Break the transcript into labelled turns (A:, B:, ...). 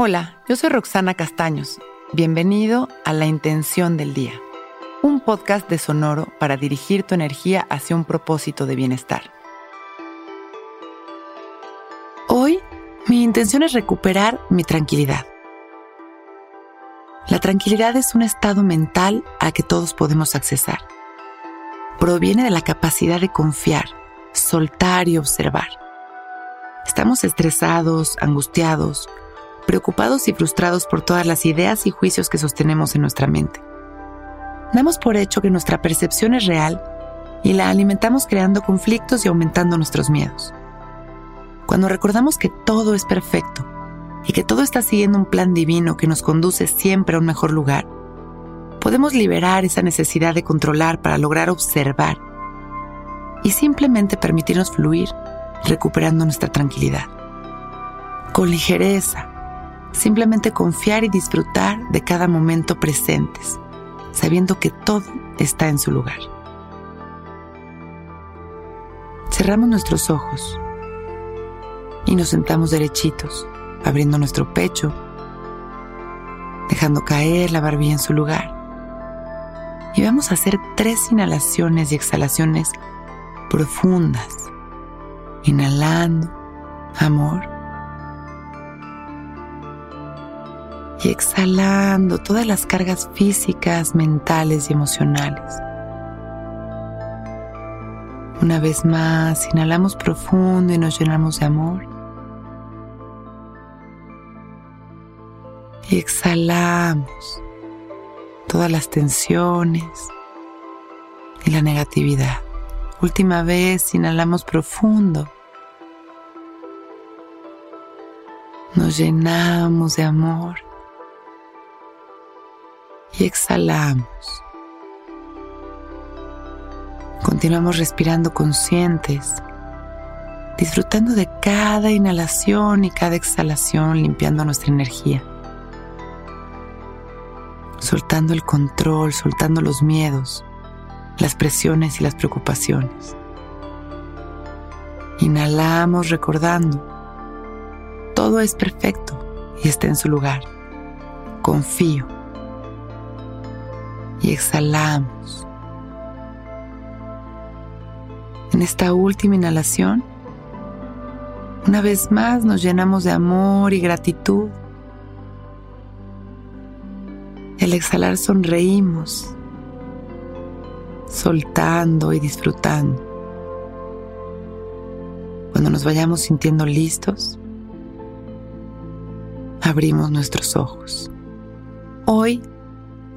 A: Hola, yo soy Roxana Castaños. Bienvenido a La Intención del Día, un podcast de Sonoro para dirigir tu energía hacia un propósito de bienestar. Hoy, mi intención es recuperar mi tranquilidad. La tranquilidad es un estado mental al que todos podemos accesar. Proviene de la capacidad de confiar, soltar y observar. Estamos estresados, angustiados, preocupados y frustrados por todas las ideas y juicios que sostenemos en nuestra mente. Damos por hecho que nuestra percepción es real y la alimentamos creando conflictos y aumentando nuestros miedos. Cuando recordamos que todo es perfecto y que todo está siguiendo un plan divino que nos conduce siempre a un mejor lugar, podemos liberar esa necesidad de controlar para lograr observar y simplemente permitirnos fluir recuperando nuestra tranquilidad. Con ligereza, Simplemente confiar y disfrutar de cada momento presentes, sabiendo que todo está en su lugar. Cerramos nuestros ojos y nos sentamos derechitos, abriendo nuestro pecho, dejando caer la barbilla en su lugar. Y vamos a hacer tres inhalaciones y exhalaciones profundas, inhalando amor y exhalando todas las cargas físicas, mentales y emocionales. Una vez más, inhalamos profundo y nos llenamos de amor. Y exhalamos todas las tensiones y la negatividad. Última vez, inhalamos profundo. Nos llenamos de amor y exhalamos. Continuamos respirando conscientes, disfrutando de cada inhalación y cada exhalación, limpiando nuestra energía. Soltando el control, soltando los miedos, las presiones y las preocupaciones. Inhalamos recordando, todo es perfecto y está en su lugar. Confío y exhalamos. En esta última inhalación, una vez más nos llenamos de amor y gratitud. Al exhalar sonreímos, soltando y disfrutando. Cuando nos vayamos sintiendo listos, abrimos nuestros ojos. Hoy